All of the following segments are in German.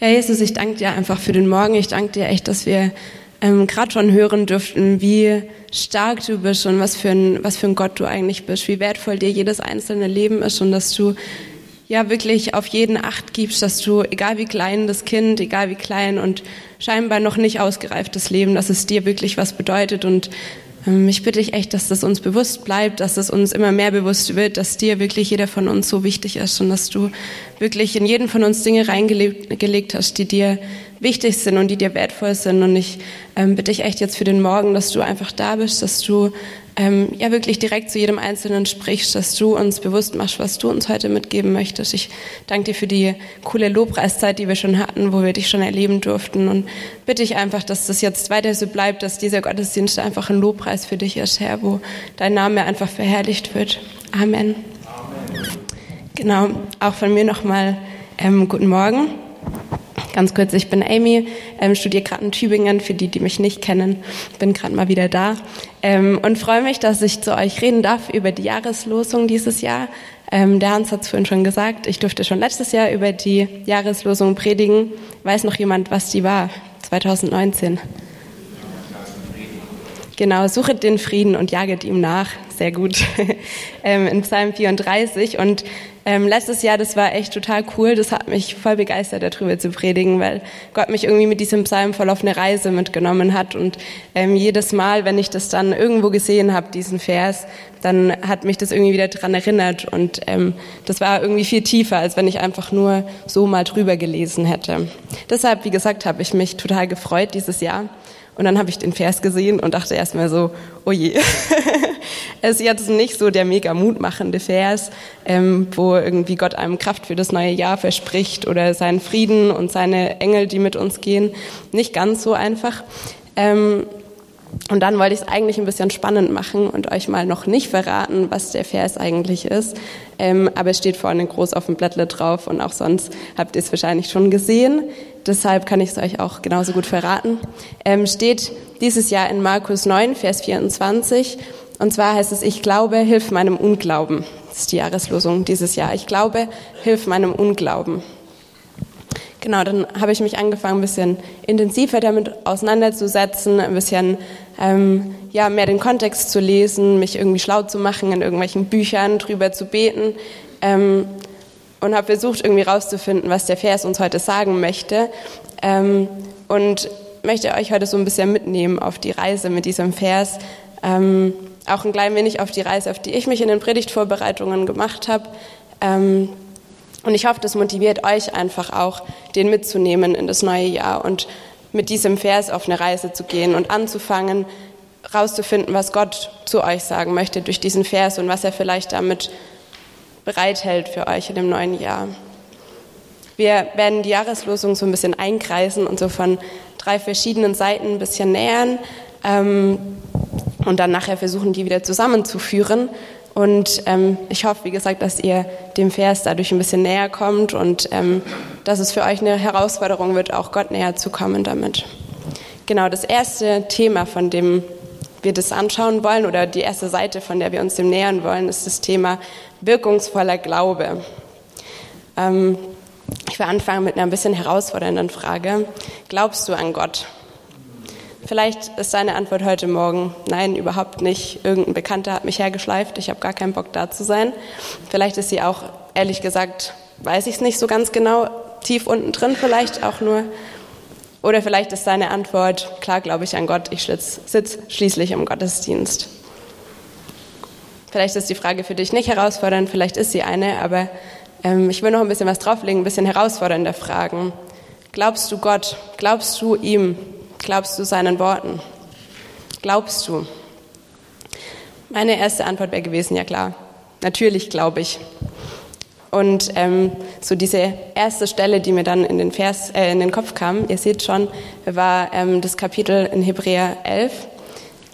Ja, Jesus, ich danke dir einfach für den Morgen. Ich danke dir echt, dass wir ähm, gerade schon hören dürften, wie stark du bist und was für, ein, was für ein Gott du eigentlich bist, wie wertvoll dir jedes einzelne Leben ist und dass du ja wirklich auf jeden Acht gibst, dass du, egal wie klein das Kind, egal wie klein und scheinbar noch nicht ausgereiftes Leben, dass es dir wirklich was bedeutet und ich bitte dich echt, dass das uns bewusst bleibt, dass es uns immer mehr bewusst wird, dass dir wirklich jeder von uns so wichtig ist und dass du wirklich in jeden von uns Dinge reingelegt hast, die dir wichtig sind und die dir wertvoll sind. Und ich ähm, bitte dich echt jetzt für den Morgen, dass du einfach da bist, dass du ähm, ja wirklich direkt zu jedem Einzelnen sprichst, dass du uns bewusst machst, was du uns heute mitgeben möchtest. Ich danke dir für die coole Lobpreiszeit, die wir schon hatten, wo wir dich schon erleben durften und bitte ich einfach, dass das jetzt weiter so bleibt, dass dieser Gottesdienst einfach ein Lobpreis für dich ist, Herr, wo dein Name einfach verherrlicht wird. Amen. Amen. Genau, auch von mir nochmal ähm, guten Morgen. Ganz kurz, ich bin Amy, ähm, studiere gerade in Tübingen, für die, die mich nicht kennen, bin gerade mal wieder da ähm, und freue mich, dass ich zu euch reden darf über die Jahreslosung dieses Jahr. Ähm, der Hans hat es vorhin schon gesagt, ich durfte schon letztes Jahr über die Jahreslosung predigen. Weiß noch jemand, was die war? 2019. Genau, suchet den Frieden und jaget ihm nach. Sehr gut. ähm, in Psalm 34. Und ähm, letztes Jahr, das war echt total cool. Das hat mich voll begeistert, darüber zu predigen, weil Gott mich irgendwie mit diesem Psalm voll auf eine Reise mitgenommen hat. Und ähm, jedes Mal, wenn ich das dann irgendwo gesehen habe, diesen Vers, dann hat mich das irgendwie wieder dran erinnert. Und ähm, das war irgendwie viel tiefer, als wenn ich einfach nur so mal drüber gelesen hätte. Deshalb, wie gesagt, habe ich mich total gefreut dieses Jahr. Und dann habe ich den Vers gesehen und dachte erstmal so, oh je. es ist jetzt nicht so der mega mutmachende Vers, ähm, wo irgendwie Gott einem Kraft für das neue Jahr verspricht oder seinen Frieden und seine Engel, die mit uns gehen. Nicht ganz so einfach. Ähm, und dann wollte ich es eigentlich ein bisschen spannend machen und euch mal noch nicht verraten, was der Vers eigentlich ist. Ähm, aber es steht vorne groß auf dem Blättle drauf und auch sonst habt ihr es wahrscheinlich schon gesehen. Deshalb kann ich es euch auch genauso gut verraten. Ähm, steht dieses Jahr in Markus 9, Vers 24. Und zwar heißt es, ich glaube, hilf meinem Unglauben. Das ist die Jahreslosung dieses Jahr. Ich glaube, hilf meinem Unglauben. Genau, dann habe ich mich angefangen, ein bisschen intensiver damit auseinanderzusetzen, ein bisschen ähm, ja, mehr den Kontext zu lesen, mich irgendwie schlau zu machen, in irgendwelchen Büchern drüber zu beten ähm, und habe versucht, irgendwie rauszufinden, was der Vers uns heute sagen möchte ähm, und möchte euch heute so ein bisschen mitnehmen auf die Reise mit diesem Vers, ähm, auch ein klein wenig auf die Reise, auf die ich mich in den Predigtvorbereitungen gemacht habe. Und ich hoffe, das motiviert euch einfach auch, den mitzunehmen in das neue Jahr und mit diesem Vers auf eine Reise zu gehen und anzufangen, rauszufinden, was Gott zu euch sagen möchte durch diesen Vers und was er vielleicht damit bereithält für euch in dem neuen Jahr. Wir werden die Jahreslosung so ein bisschen einkreisen und so von drei verschiedenen Seiten ein bisschen nähern ähm, und dann nachher versuchen, die wieder zusammenzuführen und ähm, ich hoffe, wie gesagt, dass ihr dem Vers dadurch ein bisschen näher kommt und ähm, dass es für euch eine Herausforderung wird, auch Gott näher zu kommen damit. Genau, das erste Thema, von dem wir das anschauen wollen, oder die erste Seite, von der wir uns dem nähern wollen, ist das Thema wirkungsvoller Glaube. Ähm, ich will anfangen mit einer ein bisschen herausfordernden Frage. Glaubst du an Gott? Vielleicht ist deine Antwort heute Morgen, nein, überhaupt nicht. Irgendein Bekannter hat mich hergeschleift, ich habe gar keinen Bock da zu sein. Vielleicht ist sie auch, ehrlich gesagt, weiß ich es nicht so ganz genau, tief unten drin vielleicht auch nur. Oder vielleicht ist deine Antwort, klar glaube ich an Gott, ich sitze schließlich im Gottesdienst. Vielleicht ist die Frage für dich nicht herausfordernd, vielleicht ist sie eine, aber ähm, ich will noch ein bisschen was drauflegen, ein bisschen herausfordernder fragen. Glaubst du Gott? Glaubst du ihm? Glaubst du seinen Worten? Glaubst du? Meine erste Antwort wäre gewesen, ja klar, natürlich glaube ich. Und ähm, so diese erste Stelle, die mir dann in den, Vers, äh, in den Kopf kam, ihr seht schon, war ähm, das Kapitel in Hebräer 11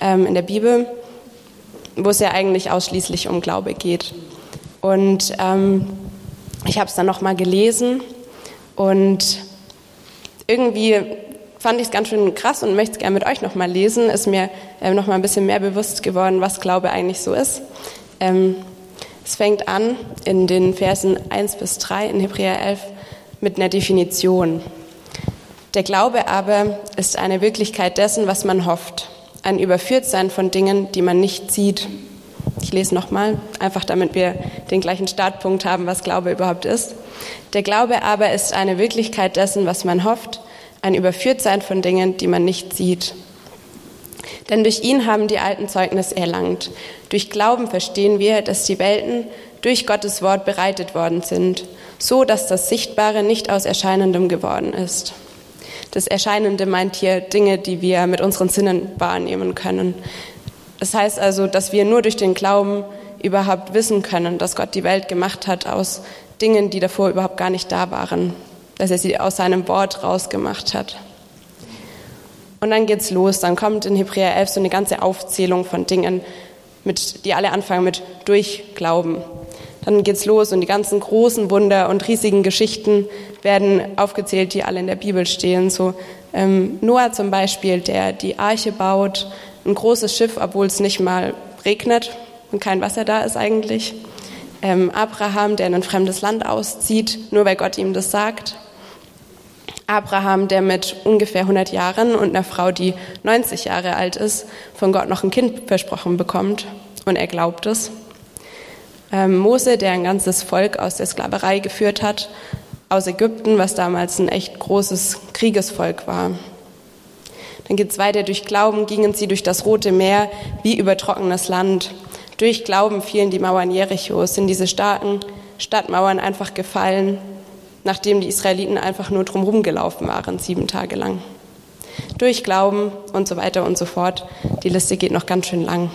ähm, in der Bibel, wo es ja eigentlich ausschließlich um Glaube geht. Und ähm, ich habe es dann nochmal gelesen und irgendwie fand ich es ganz schön krass und möchte es gerne mit euch nochmal lesen. Ist mir äh, nochmal ein bisschen mehr bewusst geworden, was Glaube eigentlich so ist. Ähm, es fängt an in den Versen 1 bis 3 in Hebräer 11 mit einer Definition. Der Glaube aber ist eine Wirklichkeit dessen, was man hofft, ein Überführtsein von Dingen, die man nicht sieht. Ich lese nochmal, einfach damit wir den gleichen Startpunkt haben, was Glaube überhaupt ist. Der Glaube aber ist eine Wirklichkeit dessen, was man hofft, ein Überführtsein von Dingen, die man nicht sieht. Denn durch ihn haben die Alten Zeugnis erlangt. Durch Glauben verstehen wir, dass die Welten durch Gottes Wort bereitet worden sind, so dass das Sichtbare nicht aus Erscheinendem geworden ist. Das Erscheinende meint hier Dinge, die wir mit unseren Sinnen wahrnehmen können. Das heißt also, dass wir nur durch den Glauben überhaupt wissen können, dass Gott die Welt gemacht hat aus Dingen, die davor überhaupt gar nicht da waren, dass er sie aus seinem Wort rausgemacht hat. Und dann geht's los. Dann kommt in Hebräer 11 so eine ganze Aufzählung von Dingen, mit, die alle anfangen mit durch Glauben. Dann geht's los und die ganzen großen Wunder und riesigen Geschichten werden aufgezählt, die alle in der Bibel stehen. So ähm, Noah zum Beispiel, der die Arche baut, ein großes Schiff, obwohl es nicht mal regnet und kein Wasser da ist eigentlich. Ähm, Abraham, der in ein fremdes Land auszieht, nur weil Gott ihm das sagt. Abraham, der mit ungefähr 100 Jahren und einer Frau, die 90 Jahre alt ist, von Gott noch ein Kind versprochen bekommt und er glaubt es. Ähm, Mose, der ein ganzes Volk aus der Sklaverei geführt hat, aus Ägypten, was damals ein echt großes Kriegesvolk war. Dann geht es weiter. Durch Glauben gingen sie durch das Rote Meer wie über trockenes Land. Durch Glauben fielen die Mauern Jerichos, sind diese starken Stadtmauern einfach gefallen nachdem die Israeliten einfach nur drumherum gelaufen waren, sieben Tage lang. Durch Glauben und so weiter und so fort. Die Liste geht noch ganz schön lang.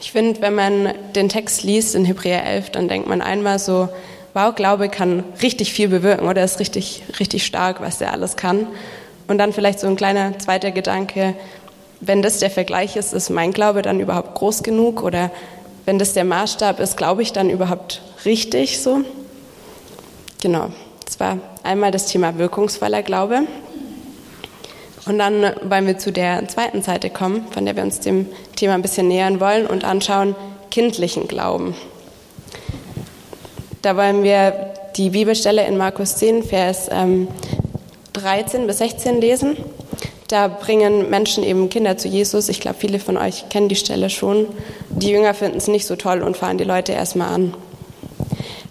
Ich finde, wenn man den Text liest in Hebräer 11, dann denkt man einmal so, wow, Glaube kann richtig viel bewirken oder ist richtig, richtig stark, was der alles kann. Und dann vielleicht so ein kleiner zweiter Gedanke, wenn das der Vergleich ist, ist mein Glaube dann überhaupt groß genug oder wenn das der Maßstab ist, glaube ich dann überhaupt richtig so? Genau, das war einmal das Thema wirkungsvoller Glaube. Und dann wollen wir zu der zweiten Seite kommen, von der wir uns dem Thema ein bisschen nähern wollen und anschauen, kindlichen Glauben. Da wollen wir die Bibelstelle in Markus 10, Vers 13 ähm, bis 16 lesen. Da bringen Menschen eben Kinder zu Jesus. Ich glaube, viele von euch kennen die Stelle schon. Die Jünger finden es nicht so toll und fahren die Leute erstmal an.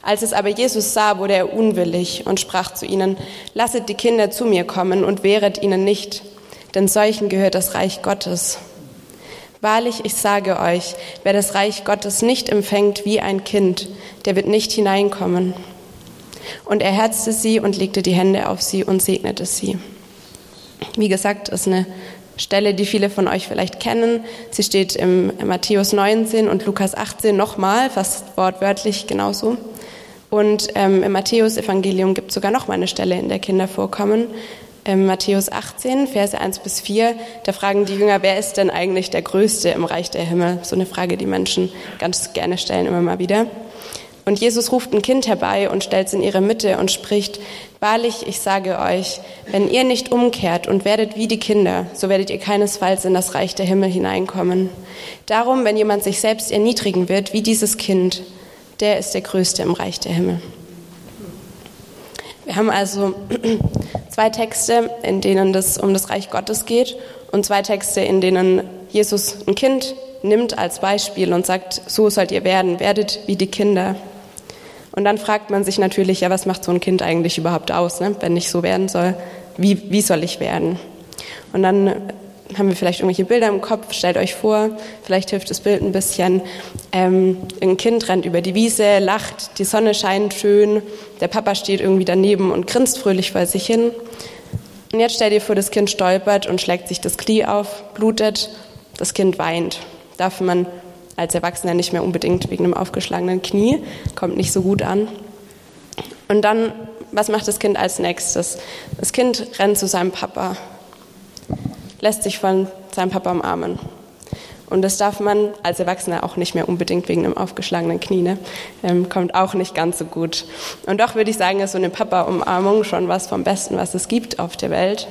Als es aber Jesus sah, wurde er unwillig und sprach zu ihnen, lasset die Kinder zu mir kommen und wehret ihnen nicht, denn solchen gehört das Reich Gottes. Wahrlich, ich sage euch, wer das Reich Gottes nicht empfängt wie ein Kind, der wird nicht hineinkommen. Und er herzte sie und legte die Hände auf sie und segnete sie. Wie gesagt, ist eine Stelle, die viele von euch vielleicht kennen. Sie steht im Matthäus 19 und Lukas 18 nochmal, fast wortwörtlich genauso. Und ähm, im Matthäus-Evangelium gibt es sogar noch mal eine Stelle, in der Kinder vorkommen. Im Matthäus 18, Verse 1 bis 4, da fragen die Jünger, wer ist denn eigentlich der Größte im Reich der Himmel? So eine Frage, die Menschen ganz gerne stellen, immer mal wieder. Und Jesus ruft ein Kind herbei und stellt es in ihre Mitte und spricht, Wahrlich, ich sage euch, wenn ihr nicht umkehrt und werdet wie die Kinder, so werdet ihr keinesfalls in das Reich der Himmel hineinkommen. Darum, wenn jemand sich selbst erniedrigen wird, wie dieses Kind, der ist der Größte im Reich der Himmel. Wir haben also zwei Texte, in denen es um das Reich Gottes geht und zwei Texte, in denen Jesus ein Kind nimmt als Beispiel und sagt, so sollt ihr werden, werdet wie die Kinder. Und dann fragt man sich natürlich, ja, was macht so ein Kind eigentlich überhaupt aus, ne? wenn ich so werden soll, wie, wie soll ich werden? Und dann haben wir vielleicht irgendwelche Bilder im Kopf, stellt euch vor, vielleicht hilft das Bild ein bisschen. Ähm, ein Kind rennt über die Wiese, lacht, die Sonne scheint schön, der Papa steht irgendwie daneben und grinst fröhlich vor sich hin. Und jetzt stell dir vor, das Kind stolpert und schlägt sich das Knie auf, blutet, das Kind weint. Darf man als Erwachsener nicht mehr unbedingt wegen einem aufgeschlagenen Knie, kommt nicht so gut an. Und dann, was macht das Kind als nächstes? Das Kind rennt zu seinem Papa lässt sich von seinem Papa umarmen. Und das darf man als Erwachsener auch nicht mehr unbedingt wegen einem aufgeschlagenen Knie. Ne? Ähm, kommt auch nicht ganz so gut. Und doch würde ich sagen, ist so eine Papa-Umarmung schon was vom Besten, was es gibt auf der Welt.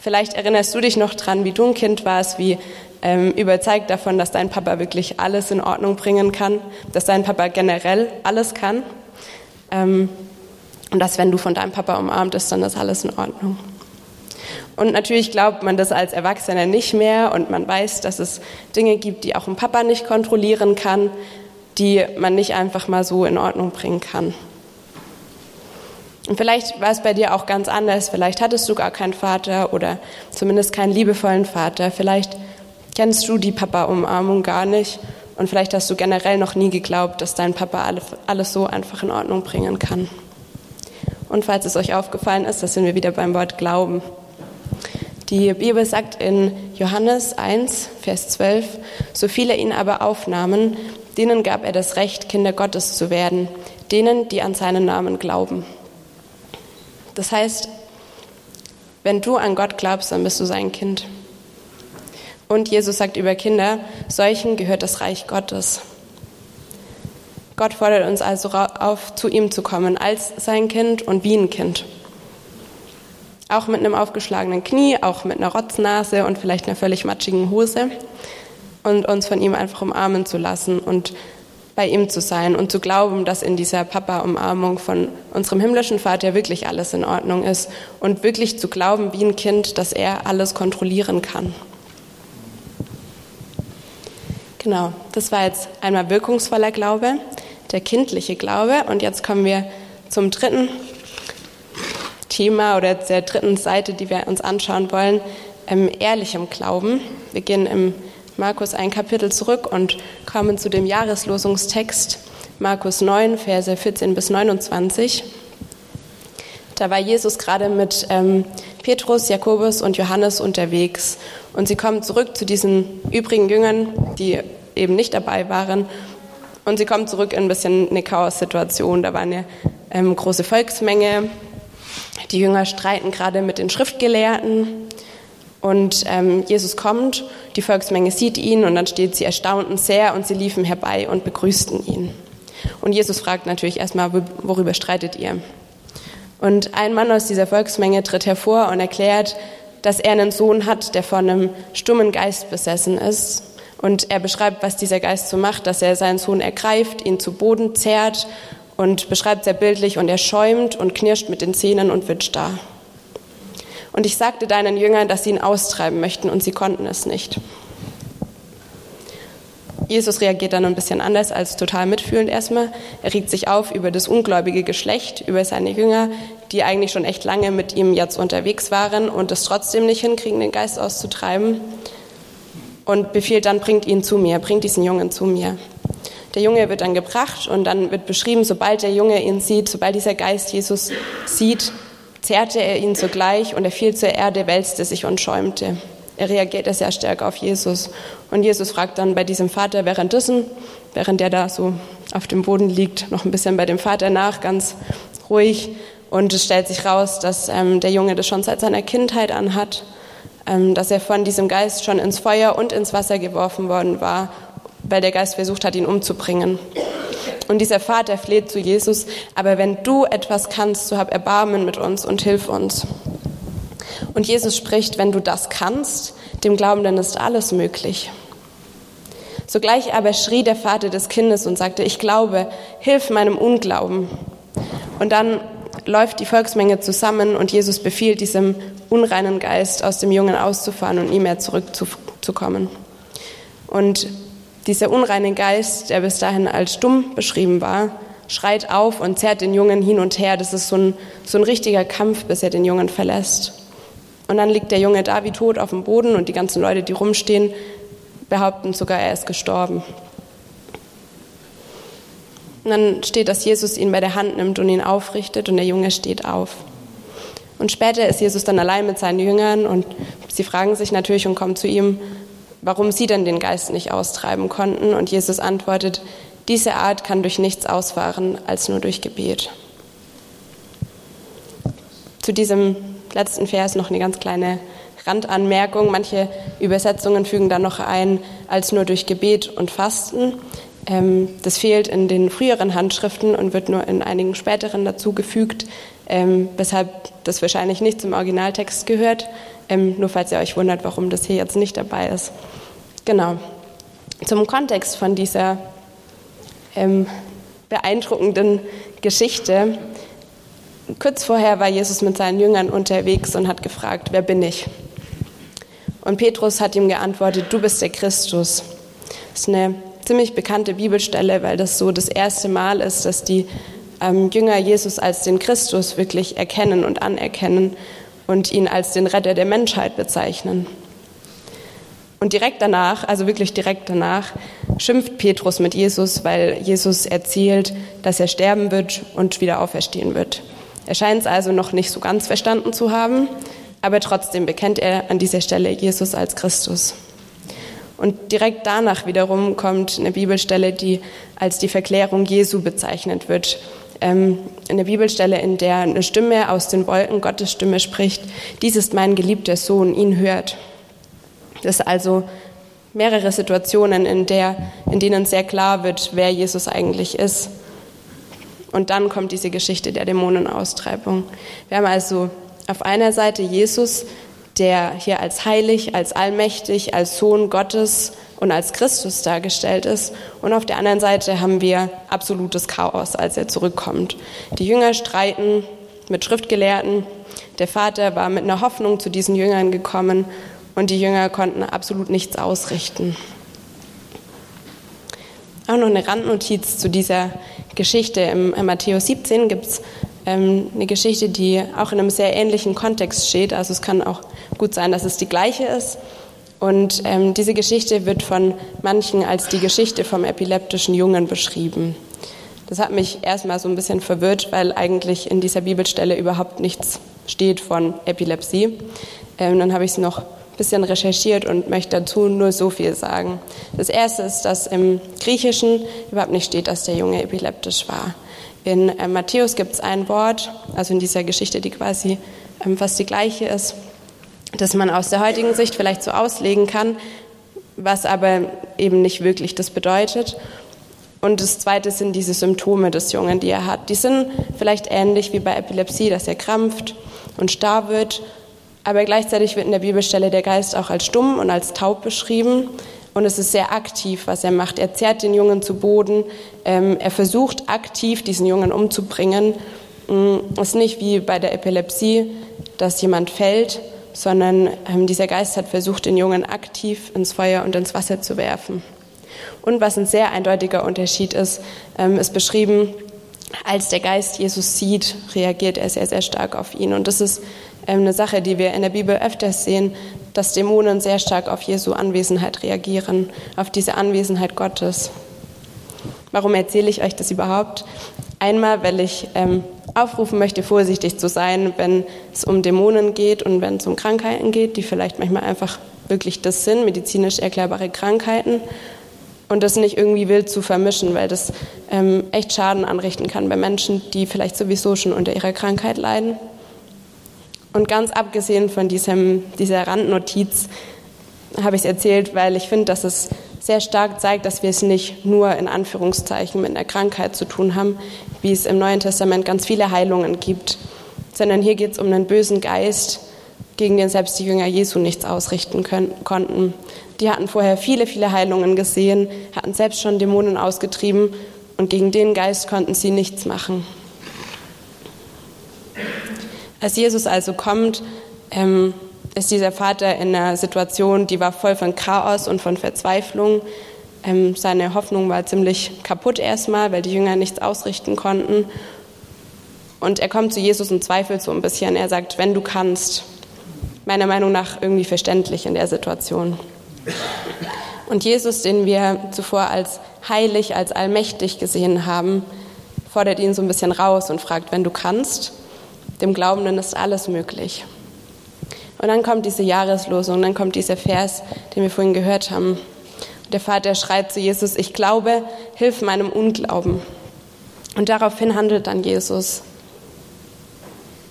Vielleicht erinnerst du dich noch dran, wie du ein Kind warst, wie ähm, überzeugt davon, dass dein Papa wirklich alles in Ordnung bringen kann, dass dein Papa generell alles kann. Ähm, Und dass, wenn du von deinem Papa umarmt bist, dann ist alles in Ordnung. Und natürlich glaubt man das als Erwachsener nicht mehr und man weiß, dass es Dinge gibt, die auch ein Papa nicht kontrollieren kann, die man nicht einfach mal so in Ordnung bringen kann. Und vielleicht war es bei dir auch ganz anders. Vielleicht hattest du gar keinen Vater oder zumindest keinen liebevollen Vater. Vielleicht kennst du die Papa-Umarmung gar nicht. Und vielleicht hast du generell noch nie geglaubt, dass dein Papa alles so einfach in Ordnung bringen kann. Und falls es euch aufgefallen ist, da sind wir wieder beim Wort Glauben. Die Bibel sagt in Johannes 1, Vers 12, so viele ihn aber aufnahmen, denen gab er das Recht, Kinder Gottes zu werden, denen, die an seinen Namen glauben. Das heißt, wenn du an Gott glaubst, dann bist du sein Kind. Und Jesus sagt über Kinder, solchen gehört das Reich Gottes. Gott fordert uns also auf, zu ihm zu kommen als sein Kind und wie ein Kind. Auch mit einem aufgeschlagenen Knie, auch mit einer Rotznase und vielleicht einer völlig matschigen Hose. Und uns von ihm einfach umarmen zu lassen und bei ihm zu sein und zu glauben, dass in dieser Papa-Umarmung von unserem himmlischen Vater wirklich alles in Ordnung ist und wirklich zu glauben wie ein Kind, dass er alles kontrollieren kann. Genau, das war jetzt einmal wirkungsvoller Glaube der kindliche Glaube. Und jetzt kommen wir zum dritten Thema oder der dritten Seite, die wir uns anschauen wollen, ähm, ehrlichem Glauben. Wir gehen im Markus ein Kapitel zurück und kommen zu dem Jahreslosungstext Markus 9, Verse 14 bis 29. Da war Jesus gerade mit ähm, Petrus, Jakobus und Johannes unterwegs. Und sie kommen zurück zu diesen übrigen Jüngern, die eben nicht dabei waren, und sie kommen zurück in ein bisschen eine Chaos-Situation. Da war eine ähm, große Volksmenge. Die Jünger streiten gerade mit den Schriftgelehrten. Und ähm, Jesus kommt, die Volksmenge sieht ihn und dann steht, sie erstaunten sehr und sie liefen herbei und begrüßten ihn. Und Jesus fragt natürlich erstmal, worüber streitet ihr? Und ein Mann aus dieser Volksmenge tritt hervor und erklärt, dass er einen Sohn hat, der von einem stummen Geist besessen ist und er beschreibt, was dieser Geist so macht, dass er seinen Sohn ergreift, ihn zu Boden zerrt und beschreibt sehr bildlich und er schäumt und knirscht mit den Zähnen und wird starr. Und ich sagte deinen Jüngern, dass sie ihn austreiben möchten und sie konnten es nicht. Jesus reagiert dann ein bisschen anders als total mitfühlend erstmal. Er regt sich auf über das ungläubige Geschlecht, über seine Jünger, die eigentlich schon echt lange mit ihm jetzt unterwegs waren und es trotzdem nicht hinkriegen, den Geist auszutreiben und befiehlt dann, bringt ihn zu mir, bringt diesen Jungen zu mir. Der Junge wird dann gebracht und dann wird beschrieben, sobald der Junge ihn sieht, sobald dieser Geist Jesus sieht, zerrte er ihn sogleich und er fiel zur Erde, wälzte sich und schäumte. Er reagierte sehr stark auf Jesus. Und Jesus fragt dann bei diesem Vater währenddessen, während der da so auf dem Boden liegt, noch ein bisschen bei dem Vater nach, ganz ruhig. Und es stellt sich raus, dass ähm, der Junge das schon seit seiner Kindheit anhat ähm, dass er von diesem Geist schon ins Feuer und ins Wasser geworfen worden war, weil der Geist versucht hat, ihn umzubringen. Und dieser Vater fleht zu Jesus, aber wenn du etwas kannst, so hab Erbarmen mit uns und hilf uns. Und Jesus spricht, wenn du das kannst, dem Glaubenden ist alles möglich. Sogleich aber schrie der Vater des Kindes und sagte, ich glaube, hilf meinem Unglauben. Und dann läuft die Volksmenge zusammen und Jesus befiehlt diesem unreinen Geist aus dem Jungen auszufahren und nie mehr zurückzukommen. Und dieser unreine Geist, der bis dahin als stumm beschrieben war, schreit auf und zerrt den Jungen hin und her. Das ist so ein, so ein richtiger Kampf, bis er den Jungen verlässt. Und dann liegt der Junge da wie tot auf dem Boden und die ganzen Leute, die rumstehen, behaupten sogar, er ist gestorben. Und dann steht, dass Jesus ihn bei der Hand nimmt und ihn aufrichtet und der Junge steht auf. Und später ist Jesus dann allein mit seinen Jüngern und sie fragen sich natürlich und kommen zu ihm, warum sie denn den Geist nicht austreiben konnten. Und Jesus antwortet, diese Art kann durch nichts ausfahren als nur durch Gebet. Zu diesem letzten Vers noch eine ganz kleine Randanmerkung. Manche Übersetzungen fügen da noch ein, als nur durch Gebet und Fasten. Ähm, das fehlt in den früheren Handschriften und wird nur in einigen späteren dazugefügt, ähm, weshalb das wahrscheinlich nicht zum Originaltext gehört. Ähm, nur falls ihr euch wundert, warum das hier jetzt nicht dabei ist. Genau. Zum Kontext von dieser ähm, beeindruckenden Geschichte kurz vorher war Jesus mit seinen Jüngern unterwegs und hat gefragt, wer bin ich? Und Petrus hat ihm geantwortet, du bist der Christus. Das ist eine ziemlich bekannte Bibelstelle, weil das so das erste Mal ist, dass die ähm, Jünger Jesus als den Christus wirklich erkennen und anerkennen und ihn als den Retter der Menschheit bezeichnen. Und direkt danach, also wirklich direkt danach, schimpft Petrus mit Jesus, weil Jesus erzählt, dass er sterben wird und wieder auferstehen wird. Er scheint es also noch nicht so ganz verstanden zu haben, aber trotzdem bekennt er an dieser Stelle Jesus als Christus. Und direkt danach wiederum kommt eine Bibelstelle, die als die Verklärung Jesu bezeichnet wird. Ähm, eine Bibelstelle, in der eine Stimme aus den Wolken Gottes Stimme spricht, dies ist mein geliebter Sohn, ihn hört. Das ist also mehrere Situationen, in, der, in denen sehr klar wird, wer Jesus eigentlich ist. Und dann kommt diese Geschichte der Dämonenaustreibung. Wir haben also auf einer Seite Jesus, der hier als heilig, als allmächtig, als Sohn Gottes und als Christus dargestellt ist. Und auf der anderen Seite haben wir absolutes Chaos, als er zurückkommt. Die Jünger streiten mit Schriftgelehrten. Der Vater war mit einer Hoffnung zu diesen Jüngern gekommen und die Jünger konnten absolut nichts ausrichten. Auch noch eine Randnotiz zu dieser Geschichte. Im, Matthäus 17 gibt es eine Geschichte, die auch in einem sehr ähnlichen Kontext steht. Also es kann auch gut sein, dass es die gleiche ist. Und ähm, diese Geschichte wird von manchen als die Geschichte vom epileptischen Jungen beschrieben. Das hat mich erstmal so ein bisschen verwirrt, weil eigentlich in dieser Bibelstelle überhaupt nichts steht von Epilepsie. Ähm, dann habe ich es noch bisschen recherchiert und möchte dazu nur so viel sagen. Das erste ist, dass im Griechischen überhaupt nicht steht, dass der Junge epileptisch war. In äh, Matthäus gibt es ein Wort, also in dieser Geschichte, die quasi ähm, fast die gleiche ist, das man aus der heutigen Sicht vielleicht so auslegen kann, was aber eben nicht wirklich das bedeutet. Und das Zweite sind diese Symptome des Jungen, die er hat. Die sind vielleicht ähnlich wie bei Epilepsie, dass er krampft und starr wird aber gleichzeitig wird in der Bibelstelle der Geist auch als stumm und als taub beschrieben. Und es ist sehr aktiv, was er macht. Er zerrt den Jungen zu Boden. Ähm, er versucht aktiv, diesen Jungen umzubringen. Mm, es ist nicht wie bei der Epilepsie, dass jemand fällt, sondern ähm, dieser Geist hat versucht, den Jungen aktiv ins Feuer und ins Wasser zu werfen. Und was ein sehr eindeutiger Unterschied ist, ähm, ist beschrieben, als der Geist Jesus sieht, reagiert er sehr, sehr stark auf ihn. Und das ist eine Sache, die wir in der Bibel öfters sehen, dass Dämonen sehr stark auf Jesu Anwesenheit reagieren, auf diese Anwesenheit Gottes. Warum erzähle ich euch das überhaupt? Einmal, weil ich ähm, aufrufen möchte, vorsichtig zu sein, wenn es um Dämonen geht und wenn es um Krankheiten geht, die vielleicht manchmal einfach wirklich das sind, medizinisch erklärbare Krankheiten. Und das nicht irgendwie wild zu vermischen, weil das ähm, echt Schaden anrichten kann bei Menschen, die vielleicht sowieso schon unter ihrer Krankheit leiden. Und ganz abgesehen von diesem, dieser Randnotiz habe ich es erzählt, weil ich finde, dass es sehr stark zeigt, dass wir es nicht nur in Anführungszeichen mit einer Krankheit zu tun haben, wie es im Neuen Testament ganz viele Heilungen gibt, sondern hier geht es um einen bösen Geist, gegen den selbst die Jünger Jesu nichts ausrichten können, konnten. Die hatten vorher viele, viele Heilungen gesehen, hatten selbst schon Dämonen ausgetrieben und gegen den Geist konnten sie nichts machen. Als Jesus also kommt, ähm, ist dieser Vater in einer Situation, die war voll von Chaos und von Verzweiflung. Ähm, seine Hoffnung war ziemlich kaputt erstmal, weil die Jünger nichts ausrichten konnten. Und er kommt zu Jesus und zweifelt so ein bisschen. Er sagt, wenn du kannst, meiner Meinung nach irgendwie verständlich in der Situation. Und Jesus, den wir zuvor als heilig, als allmächtig gesehen haben, fordert ihn so ein bisschen raus und fragt, wenn du kannst, dem Glaubenden ist alles möglich. Und dann kommt diese Jahreslosung, dann kommt dieser Vers, den wir vorhin gehört haben. Der Vater schreit zu Jesus, ich glaube, hilf meinem Unglauben. Und daraufhin handelt dann Jesus.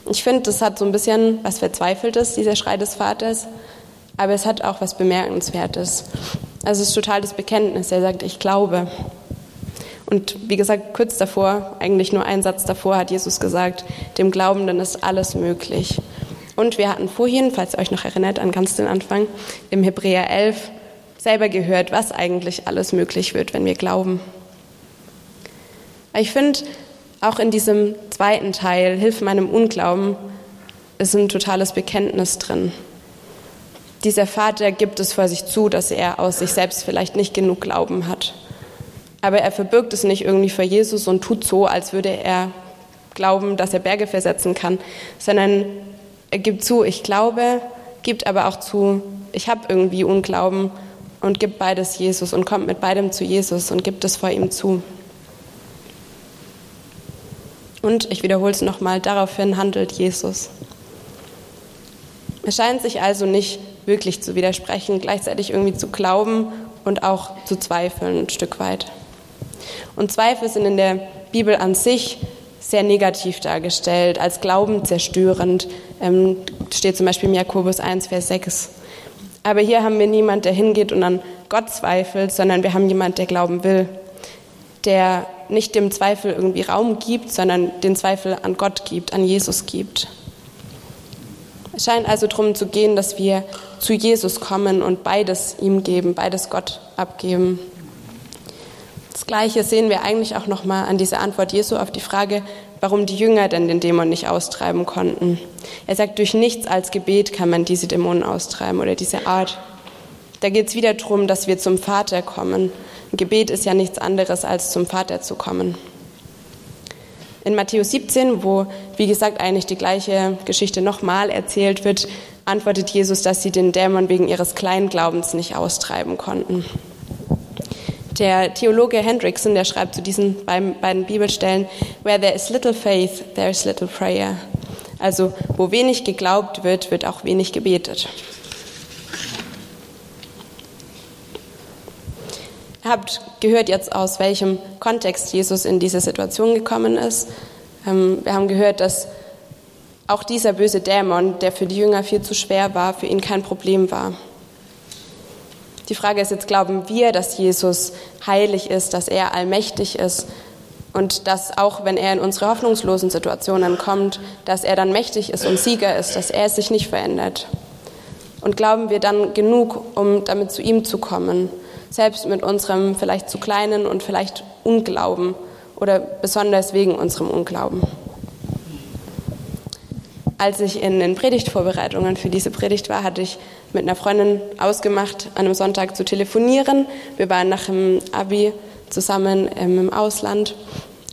Ich finde, das hat so ein bisschen was Verzweifeltes, dieser Schrei des Vaters, aber es hat auch was Bemerkenswertes. Also es ist total das Bekenntnis. Er sagt, ich glaube. Und wie gesagt, kurz davor, eigentlich nur ein Satz davor, hat Jesus gesagt, dem Glaubenden ist alles möglich. Und wir hatten vorhin, falls ihr euch noch erinnert an ganz den Anfang, im Hebräer 11 selber gehört, was eigentlich alles möglich wird, wenn wir glauben. Ich finde, auch in diesem zweiten Teil, Hilf meinem Unglauben, ist ein totales Bekenntnis drin. Dieser Vater gibt es vor sich zu, dass er aus sich selbst vielleicht nicht genug Glauben hat. Aber er verbirgt es nicht irgendwie vor Jesus und tut so, als würde er glauben, dass er Berge versetzen kann, sondern er gibt zu, ich glaube, gibt aber auch zu, ich habe irgendwie Unglauben und gibt beides Jesus und kommt mit beidem zu Jesus und gibt es vor ihm zu. Und ich wiederhole es nochmal, daraufhin handelt Jesus. Es scheint sich also nicht wirklich zu widersprechen, gleichzeitig irgendwie zu glauben und auch zu zweifeln ein Stück weit. Und Zweifel sind in der Bibel an sich sehr negativ dargestellt, als Glauben zerstörend. Ähm, steht zum Beispiel im Jakobus 1, Vers 6. Aber hier haben wir niemand, der hingeht und an Gott zweifelt, sondern wir haben jemand, der glauben will, der nicht dem Zweifel irgendwie Raum gibt, sondern den Zweifel an Gott gibt, an Jesus gibt. Es scheint also darum zu gehen, dass wir zu Jesus kommen und beides ihm geben, beides Gott abgeben. Das Gleiche sehen wir eigentlich auch nochmal an dieser Antwort Jesu auf die Frage, warum die Jünger denn den Dämon nicht austreiben konnten. Er sagt, durch nichts als Gebet kann man diese Dämonen austreiben oder diese Art. Da geht es wieder darum, dass wir zum Vater kommen. Ein Gebet ist ja nichts anderes, als zum Vater zu kommen. In Matthäus 17, wo, wie gesagt, eigentlich die gleiche Geschichte nochmal erzählt wird, antwortet Jesus, dass sie den Dämon wegen ihres kleinen Glaubens nicht austreiben konnten. Der Theologe Hendrickson, der schreibt zu diesen beiden Bibelstellen, Where there is little faith, there is little prayer. Also, wo wenig geglaubt wird, wird auch wenig gebetet. Ihr habt gehört jetzt, aus welchem Kontext Jesus in diese Situation gekommen ist. Ähm, wir haben gehört, dass auch dieser böse Dämon, der für die Jünger viel zu schwer war, für ihn kein Problem war. Die Frage ist jetzt, glauben wir, dass Jesus heilig ist, dass er allmächtig ist und dass auch wenn er in unsere hoffnungslosen Situationen kommt, dass er dann mächtig ist und Sieger ist, dass er sich nicht verändert? Und glauben wir dann genug, um damit zu ihm zu kommen? selbst mit unserem vielleicht zu kleinen und vielleicht Unglauben oder besonders wegen unserem Unglauben. Als ich in den Predigtvorbereitungen für diese Predigt war, hatte ich mit einer Freundin ausgemacht, an einem Sonntag zu telefonieren. Wir waren nach dem Abi zusammen im Ausland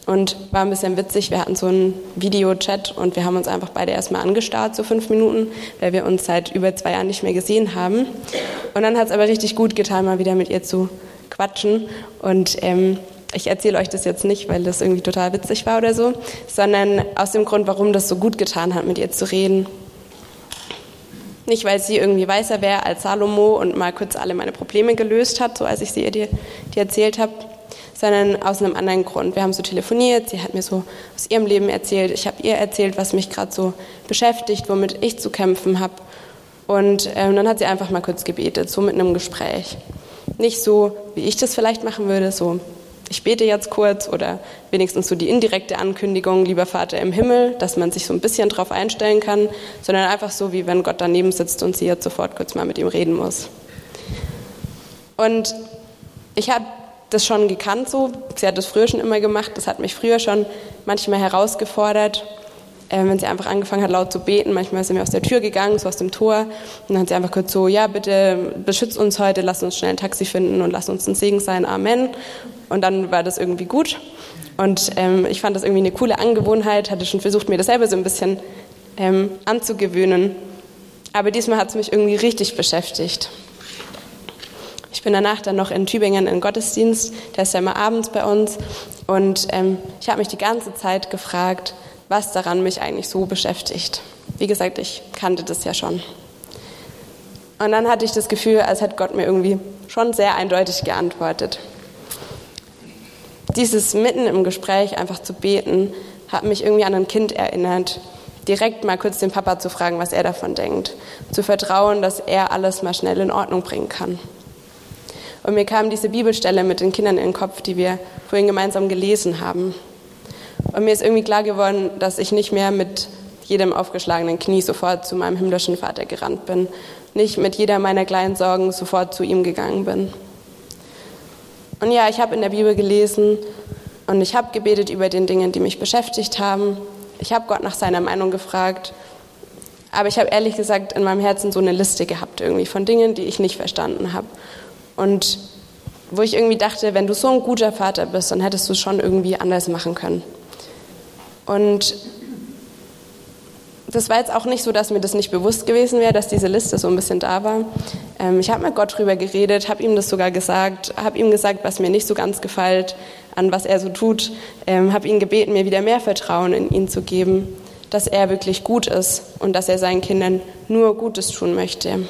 und war ein bisschen witzig. Wir hatten so einen Videochat und wir haben uns einfach beide erstmal angestarrt, so fünf Minuten, weil wir uns seit über zwei Jahren nicht mehr gesehen haben. Und dann hat es aber richtig gut getan, mal wieder mit ihr zu quatschen. Und ähm, ich erzähle euch das jetzt nicht, weil das irgendwie total witzig war oder so, sondern aus dem Grund, warum das so gut getan hat, mit ihr zu reden. Nicht, weil sie irgendwie weißer wäre als Salomo und mal kurz alle meine Probleme gelöst hat, so als ich sie ihr die, die erzählt habe, sondern aus einem anderen Grund. Wir haben so telefoniert, sie hat mir so aus ihrem Leben erzählt, ich habe ihr erzählt, was mich gerade so beschäftigt, womit ich zu kämpfen habe. Und ähm, dann hat sie einfach mal kurz gebetet, so mit einem Gespräch. Nicht so, wie ich das vielleicht machen würde, so ich bete jetzt kurz oder wenigstens so die indirekte Ankündigung, lieber Vater im Himmel, dass man sich so ein bisschen drauf einstellen kann, sondern einfach so, wie wenn Gott daneben sitzt und sie jetzt sofort kurz mal mit ihm reden muss. Und ich habe das schon gekannt so. Sie hat das früher schon immer gemacht. Das hat mich früher schon manchmal herausgefordert, äh, wenn sie einfach angefangen hat, laut zu beten. Manchmal sind wir aus der Tür gegangen, so aus dem Tor. Und dann hat sie einfach kurz so, ja, bitte beschützt uns heute, lass uns schnell ein Taxi finden und lass uns ein Segen sein. Amen. Und dann war das irgendwie gut. Und ähm, ich fand das irgendwie eine coole Angewohnheit, hatte schon versucht, mir das selber so ein bisschen ähm, anzugewöhnen. Aber diesmal hat es mich irgendwie richtig beschäftigt. Ich bin danach dann noch in Tübingen in Gottesdienst, der ist ja immer abends bei uns. Und ähm, ich habe mich die ganze Zeit gefragt, was daran mich eigentlich so beschäftigt. Wie gesagt, ich kannte das ja schon. Und dann hatte ich das Gefühl, als hätte Gott mir irgendwie schon sehr eindeutig geantwortet. Dieses mitten im Gespräch einfach zu beten, hat mich irgendwie an ein Kind erinnert, direkt mal kurz den Papa zu fragen, was er davon denkt, zu vertrauen, dass er alles mal schnell in Ordnung bringen kann. Und mir kam diese Bibelstelle mit den Kindern in den Kopf, die wir vorhin gemeinsam gelesen haben. Und mir ist irgendwie klar geworden, dass ich nicht mehr mit jedem aufgeschlagenen Knie sofort zu meinem himmlischen Vater gerannt bin, nicht mit jeder meiner kleinen Sorgen sofort zu ihm gegangen bin. Und ja, ich habe in der Bibel gelesen, Und ich habe gebetet über den Dingen, die mich beschäftigt haben. Ich habe Gott nach seiner Meinung gefragt. Aber ich habe ehrlich gesagt in meinem Herzen so eine Liste gehabt irgendwie von Dingen, die ich nicht verstanden habe. Und wo ich irgendwie dachte, wenn du so ein guter Vater bist, dann hättest du es schon irgendwie anders machen können. Und das war jetzt auch nicht so, dass mir das nicht bewusst gewesen wäre, dass diese Liste so ein bisschen da war. Ähm, ich habe mit Gott drüber geredet, habe ihm das sogar gesagt, habe ihm gesagt, was mir nicht so ganz gefällt, an was er so tut, ähm, habe ihn gebeten, mir wieder mehr Vertrauen in ihn zu geben, dass er wirklich gut ist und dass er seinen Kindern nur Gutes tun möchte.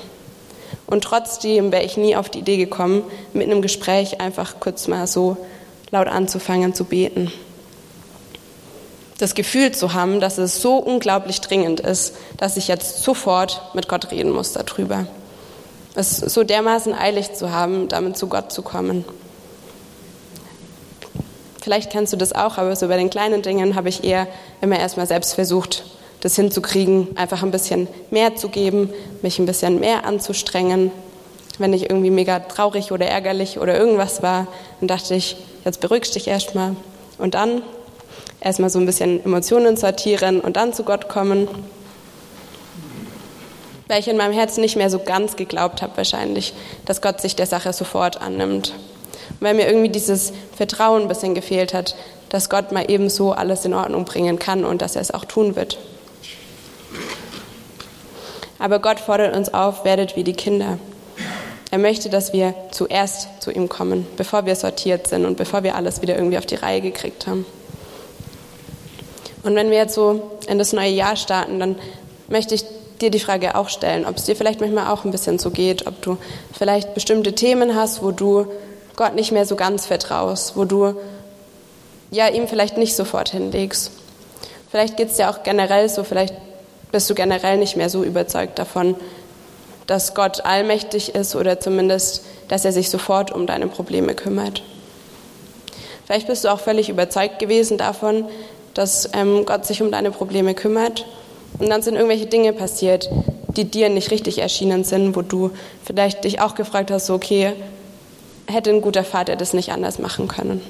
Und trotzdem wäre ich nie auf die Idee gekommen, mit einem Gespräch einfach kurz mal so laut anzufangen zu beten das Gefühl zu haben, dass es so unglaublich dringend ist, dass ich jetzt sofort mit Gott reden muss darüber. Es so dermaßen eilig zu haben, damit zu Gott zu kommen. Vielleicht kennst du das auch, aber so bei den kleinen Dingen habe ich eher immer erstmal selbst versucht, das hinzukriegen, einfach ein bisschen mehr zu geben, mich ein bisschen mehr anzustrengen. Wenn ich irgendwie mega traurig oder ärgerlich oder irgendwas war, dann dachte ich, jetzt beruhigst dich erstmal. Und dann erstmal so ein bisschen Emotionen sortieren und dann zu Gott kommen. Weil ich in meinem Herzen nicht mehr so ganz geglaubt habe, wahrscheinlich, dass Gott sich der Sache sofort annimmt. Und weil mir irgendwie dieses Vertrauen ein bisschen gefehlt hat, dass Gott mal eben so alles in Ordnung bringen kann und dass er es auch tun wird. Aber Gott fordert uns auf, werdet wie die Kinder. Er möchte, dass wir zuerst zu ihm kommen, bevor wir sortiert sind und bevor wir alles wieder irgendwie auf die Reihe gekriegt haben. Und wenn wir jetzt so in das neue Jahr starten, dann möchte ich dir die Frage auch stellen, ob es dir vielleicht manchmal auch ein bisschen so geht, ob du vielleicht bestimmte Themen hast, wo du Gott nicht mehr so ganz vertraust, wo du ja ihm vielleicht nicht sofort hinlegst. Vielleicht geht es dir auch generell so, vielleicht bist du generell nicht mehr so überzeugt davon, dass Gott allmächtig ist oder zumindest, dass er sich sofort um deine Probleme kümmert. Vielleicht bist du auch völlig überzeugt gewesen davon, dass ähm, Gott sich um deine Probleme kümmert. Und dann sind irgendwelche Dinge passiert, die dir nicht richtig erschienen sind, wo du vielleicht dich auch gefragt hast, so, okay, hätte ein guter Vater das nicht anders machen können.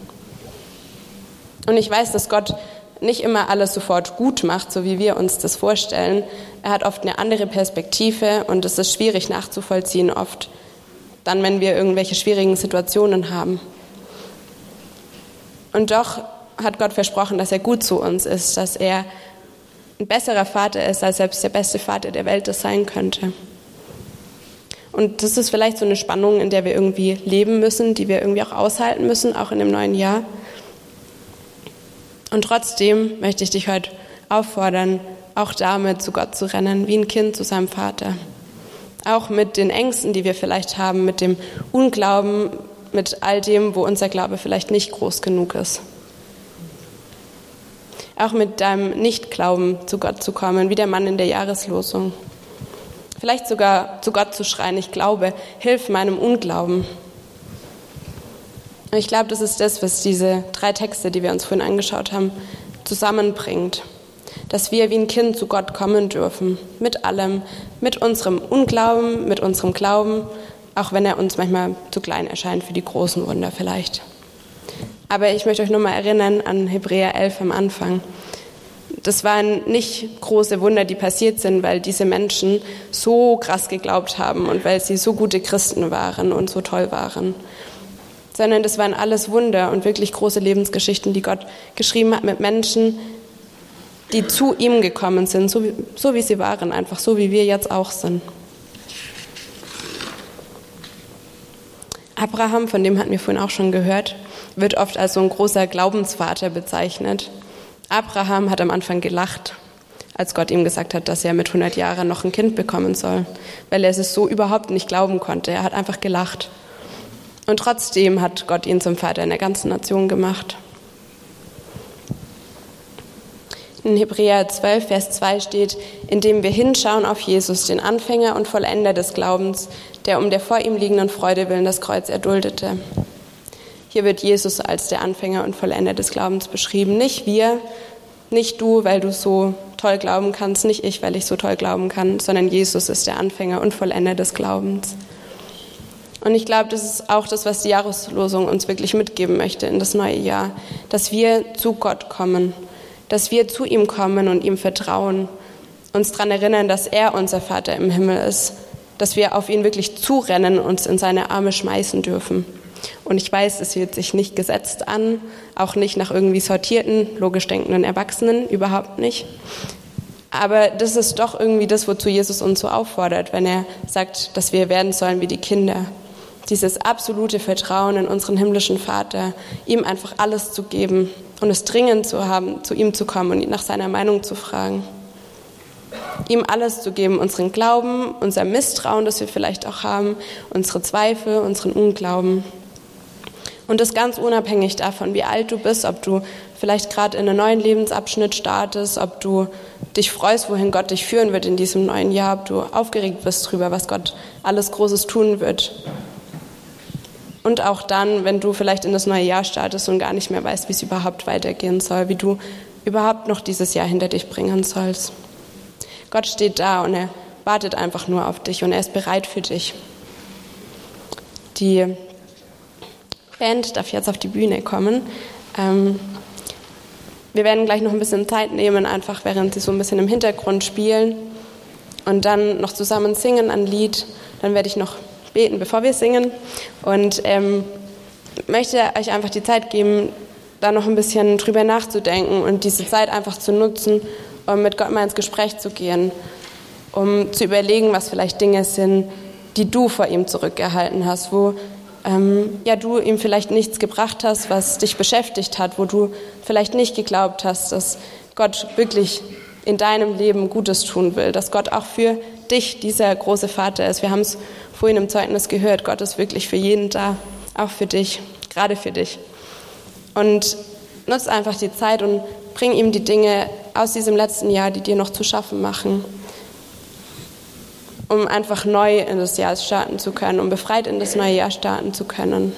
Und ich weiß, dass Gott nicht immer alles sofort gut macht, so wie wir uns das vorstellen. Er hat oft eine andere Perspektive und es ist schwierig nachzuvollziehen oft, dann wenn wir irgendwelche schwierigen Situationen haben. Und doch hat Gott versprochen, dass er gut zu uns ist, dass er ein besserer Vater ist, als selbst der beste Vater der Welt es sein könnte. Und das ist vielleicht so eine Spannung, in der wir irgendwie leben müssen, die wir irgendwie auch aushalten müssen, auch in dem neuen Jahr. Und trotzdem möchte ich dich heute auffordern, auch damit zu Gott zu rennen, wie ein Kind zu seinem Vater. Auch mit den Ängsten, die wir vielleicht haben, mit dem Unglauben, mit all dem, wo unser Glaube vielleicht nicht groß genug ist auch mit deinem Nichtglauben zu Gott zu kommen, wie der Mann in der Jahreslosung. Vielleicht sogar zu Gott zu schreien, ich glaube, hilf meinem Unglauben. Ich glaube, das ist das, was diese drei Texte, die wir uns vorhin angeschaut haben, zusammenbringt. Dass wir wie ein Kind zu Gott kommen dürfen, mit allem, mit unserem Unglauben, mit unserem Glauben, auch wenn er uns manchmal zu klein erscheint für die großen Wunder vielleicht. Aber ich möchte euch nur mal erinnern an Hebräer 11 am Anfang. Das waren nicht große Wunder, die passiert sind, weil diese Menschen so krass geglaubt haben und weil sie so gute Christen waren und so toll waren, sondern das waren alles Wunder und wirklich große Lebensgeschichten, die Gott geschrieben hat mit Menschen, die zu ihm gekommen sind, so wie, so wie sie waren, einfach so wie wir jetzt auch sind. Abraham, von dem hatten wir vorhin auch schon gehört, wird oft als so ein großer Glaubensvater bezeichnet. Abraham hat am Anfang gelacht, als Gott ihm gesagt hat, dass er mit 100 Jahren noch ein Kind bekommen soll, weil er es so überhaupt nicht glauben konnte. Er hat einfach gelacht. Und trotzdem hat Gott ihn zum Vater einer ganzen Nation gemacht. In Hebräer 12, Vers 2 steht, indem wir hinschauen auf Jesus, den Anfänger und Vollender des Glaubens, der um der vor ihm liegenden Freude willen das Kreuz erduldete. Hier wird Jesus als der Anfänger und Vollender des Glaubens beschrieben. Nicht wir, nicht du, weil du so toll glauben kannst, nicht ich, weil ich so toll glauben kann, sondern Jesus ist der Anfänger und Vollender des Glaubens. Und ich glaube, das ist auch das, was die Jahreslosung uns wirklich mitgeben möchte in das neue Jahr, dass wir zu Gott kommen, dass wir zu ihm kommen und ihm vertrauen, uns daran erinnern, dass er unser Vater im Himmel ist, dass wir auf ihn wirklich zurennen und uns in seine Arme schmeißen dürfen. Und ich weiß, es fühlt sich nicht gesetzt an, auch nicht nach irgendwie sortierten, logisch denkenden Erwachsenen, überhaupt nicht. Aber das ist doch irgendwie das, wozu Jesus uns so auffordert, wenn er sagt, dass wir werden sollen wie die Kinder dieses absolute Vertrauen in unseren himmlischen Vater, ihm einfach alles zu geben und es dringend zu haben, zu ihm zu kommen und ihn nach seiner Meinung zu fragen. Ihm alles zu geben, unseren Glauben, unser Misstrauen, das wir vielleicht auch haben, unsere Zweifel, unseren Unglauben. Und das ganz unabhängig davon, wie alt du bist, ob du vielleicht gerade in einen neuen Lebensabschnitt startest, ob du dich freust, wohin Gott dich führen wird in diesem neuen Jahr, ob du aufgeregt bist darüber, was Gott alles Großes tun wird. Und auch dann, wenn du vielleicht in das neue Jahr startest und gar nicht mehr weißt, wie es überhaupt weitergehen soll, wie du überhaupt noch dieses Jahr hinter dich bringen sollst. Gott steht da und er wartet einfach nur auf dich und er ist bereit für dich. Die Band darf jetzt auf die Bühne kommen. Ähm, wir werden gleich noch ein bisschen Zeit nehmen, einfach während sie so ein bisschen im Hintergrund spielen und dann noch zusammen singen ein Lied. Dann werde ich noch beten, bevor wir singen. Und ähm, möchte euch einfach die Zeit geben, da noch ein bisschen drüber nachzudenken und diese Zeit einfach zu nutzen, um mit Gott mal ins Gespräch zu gehen, um zu überlegen, was vielleicht Dinge sind, die du vor ihm zurückgehalten hast, wo ähm, ja, du ihm vielleicht nichts gebracht hast, was dich beschäftigt hat, wo du vielleicht nicht geglaubt hast, dass Gott wirklich in deinem Leben Gutes tun will, dass Gott auch für dich dieser große Vater ist. Wir haben es vorhin im Zeugnis gehört, Gott ist wirklich für jeden da, auch für dich, gerade für dich. Und nutz einfach die Zeit und bring ihm die Dinge aus diesem letzten Jahr, die dir noch zu schaffen machen, um einfach neu in das Jahr starten zu können, um befreit in das neue Jahr starten zu können.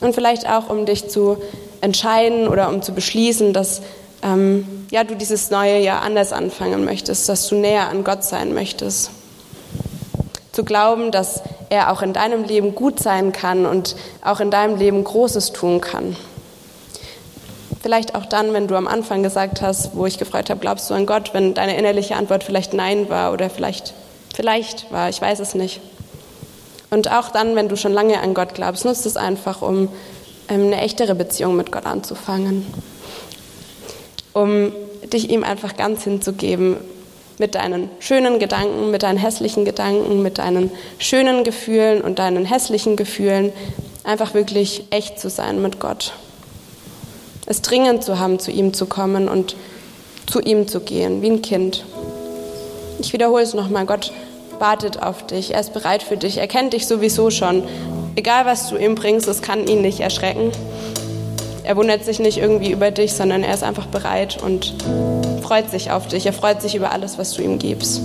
Und vielleicht auch, um dich zu entscheiden oder um zu beschließen, dass ähm, ja, du dieses neue Jahr anders anfangen möchtest, dass du näher an Gott sein möchtest zu glauben, dass er auch in deinem Leben gut sein kann und auch in deinem Leben Großes tun kann. Vielleicht auch dann, wenn du am Anfang gesagt hast, wo ich gefragt habe, glaubst du an Gott, wenn deine innerliche Antwort vielleicht Nein war oder vielleicht, vielleicht war, ich weiß es nicht. Und auch dann, wenn du schon lange an Gott glaubst, nutzt es einfach, um ähm, eine echtere Beziehung mit Gott anzufangen. Um dich ihm einfach ganz hinzugeben, mit deinen schönen Gedanken, mit deinen hässlichen Gedanken, mit deinen schönen Gefühlen und deinen hässlichen Gefühlen, einfach wirklich echt zu sein mit Gott. Es dringend zu haben, zu ihm zu kommen und zu ihm zu gehen, wie ein Kind. Ich wiederhole es nochmal, Gott wartet auf dich, er ist bereit für dich, er kennt dich sowieso schon. Egal was du ihm bringst, es kann ihn nicht erschrecken. Er wundert sich nicht irgendwie über dich, sondern er ist einfach bereit und freut sich auf dich. Er freut sich über alles, was du ihm gibst.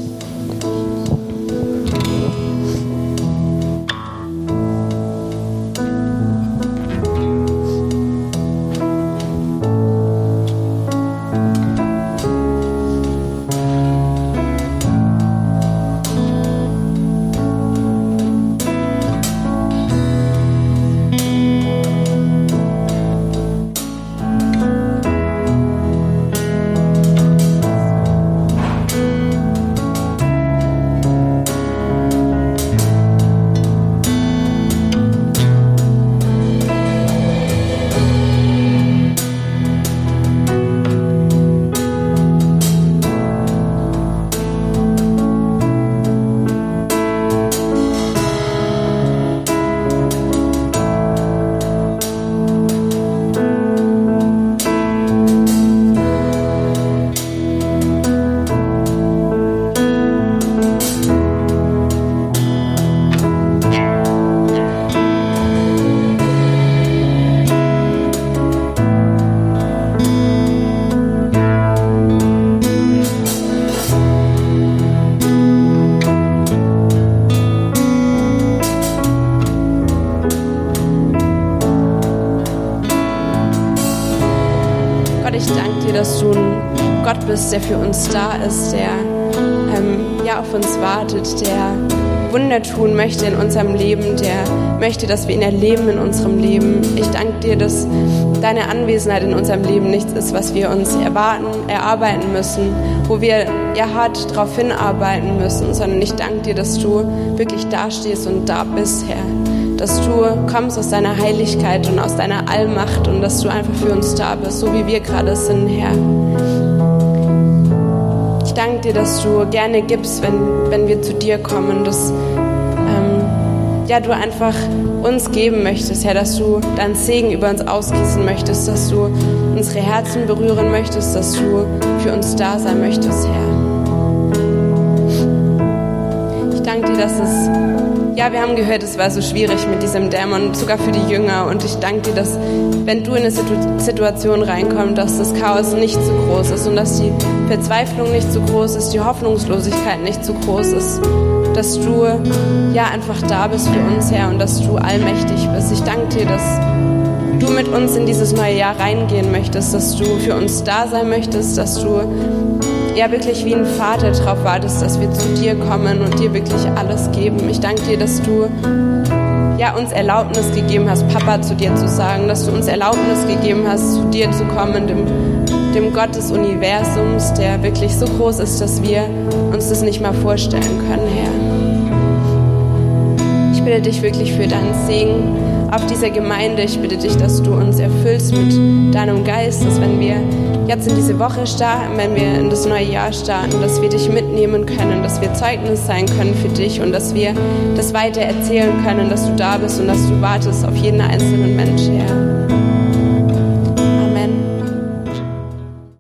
Bist, der für uns da ist, der ähm, ja auf uns wartet, der Wunder tun möchte in unserem Leben, der möchte, dass wir ihn erleben in unserem Leben. Ich danke dir, dass deine Anwesenheit in unserem Leben nichts ist, was wir uns erwarten, erarbeiten müssen, wo wir ja hart darauf hinarbeiten müssen, sondern ich danke dir, dass du wirklich dastehst und da bist, Herr. Dass du kommst aus deiner Heiligkeit und aus deiner Allmacht und dass du einfach für uns da bist, so wie wir gerade sind, Herr. Ich danke dir, dass du gerne gibst, wenn, wenn wir zu dir kommen, dass ähm, ja, du einfach uns geben möchtest, Herr, dass du deinen Segen über uns ausgießen möchtest, dass du unsere Herzen berühren möchtest, dass du für uns da sein möchtest, Herr. Ich danke dir, dass es ja, wir haben gehört, es war so schwierig mit diesem Dämon, sogar für die Jünger. Und ich danke dir, dass wenn du in eine Situation reinkommst, dass das Chaos nicht zu groß ist und dass die Verzweiflung nicht zu groß ist, die Hoffnungslosigkeit nicht zu groß ist, dass du ja einfach da bist für uns, Herr, und dass du allmächtig bist. Ich danke dir, dass du mit uns in dieses neue Jahr reingehen möchtest, dass du für uns da sein möchtest, dass du ja wirklich wie ein Vater darauf wartest, dass wir zu dir kommen und dir wirklich alles geben. Ich danke dir, dass du ja, uns Erlaubnis gegeben hast, Papa zu dir zu sagen, dass du uns Erlaubnis gegeben hast, zu dir zu kommen, dem, dem Gott des Universums, der wirklich so groß ist, dass wir uns das nicht mal vorstellen können, Herr. Ich bitte dich wirklich für deinen Segen auf dieser Gemeinde. Ich bitte dich, dass du uns erfüllst mit deinem Geist, dass wenn wir jetzt in diese Woche starten, wenn wir in das neue Jahr starten, dass wir dich mitnehmen können, dass wir Zeugnis sein können für dich und dass wir das weiter erzählen können, dass du da bist und dass du wartest auf jeden einzelnen Mensch, Herr.